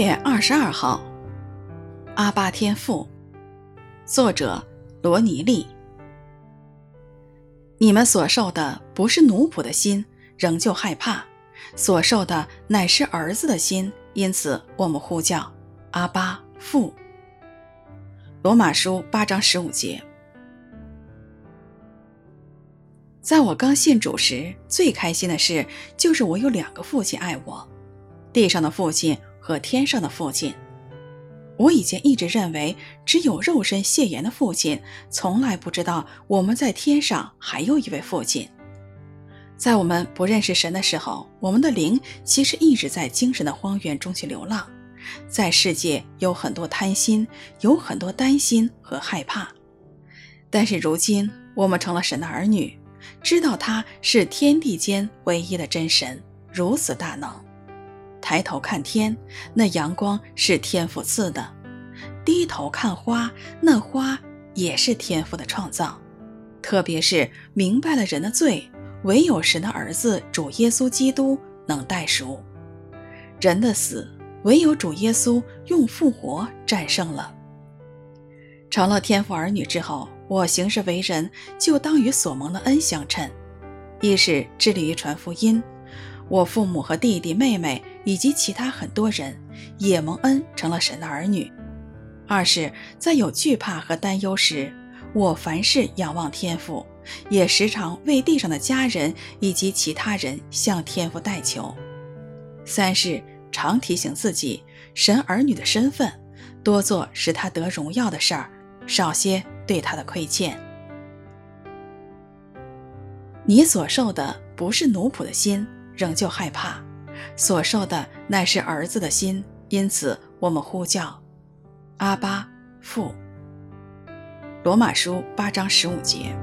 月二十二号，阿巴天父，作者罗尼利。你们所受的不是奴仆的心，仍旧害怕；所受的乃是儿子的心，因此我们呼叫阿巴父。罗马书八章十五节。在我刚信主时，最开心的事就是我有两个父亲爱我，地上的父亲。和天上的父亲，我以前一直认为只有肉身血缘的父亲，从来不知道我们在天上还有一位父亲。在我们不认识神的时候，我们的灵其实一直在精神的荒原中去流浪，在世界有很多贪心，有很多担心和害怕。但是如今我们成了神的儿女，知道他是天地间唯一的真神，如此大能。抬头看天，那阳光是天父赐的；低头看花，那花也是天父的创造。特别是明白了人的罪，唯有神的儿子主耶稣基督能代赎人的死，唯有主耶稣用复活战胜了。成了天父儿女之后，我行事为人就当与所蒙的恩相称：一是致力于传福音。我父母和弟弟妹妹以及其他很多人也蒙恩成了神的儿女。二是，在有惧怕和担忧时，我凡事仰望天父，也时常为地上的家人以及其他人向天父代求。三是，常提醒自己神儿女的身份，多做使他得荣耀的事儿，少些对他的亏欠。你所受的不是奴仆的心。仍旧害怕，所受的乃是儿子的心，因此我们呼叫阿巴父。罗马书八章十五节。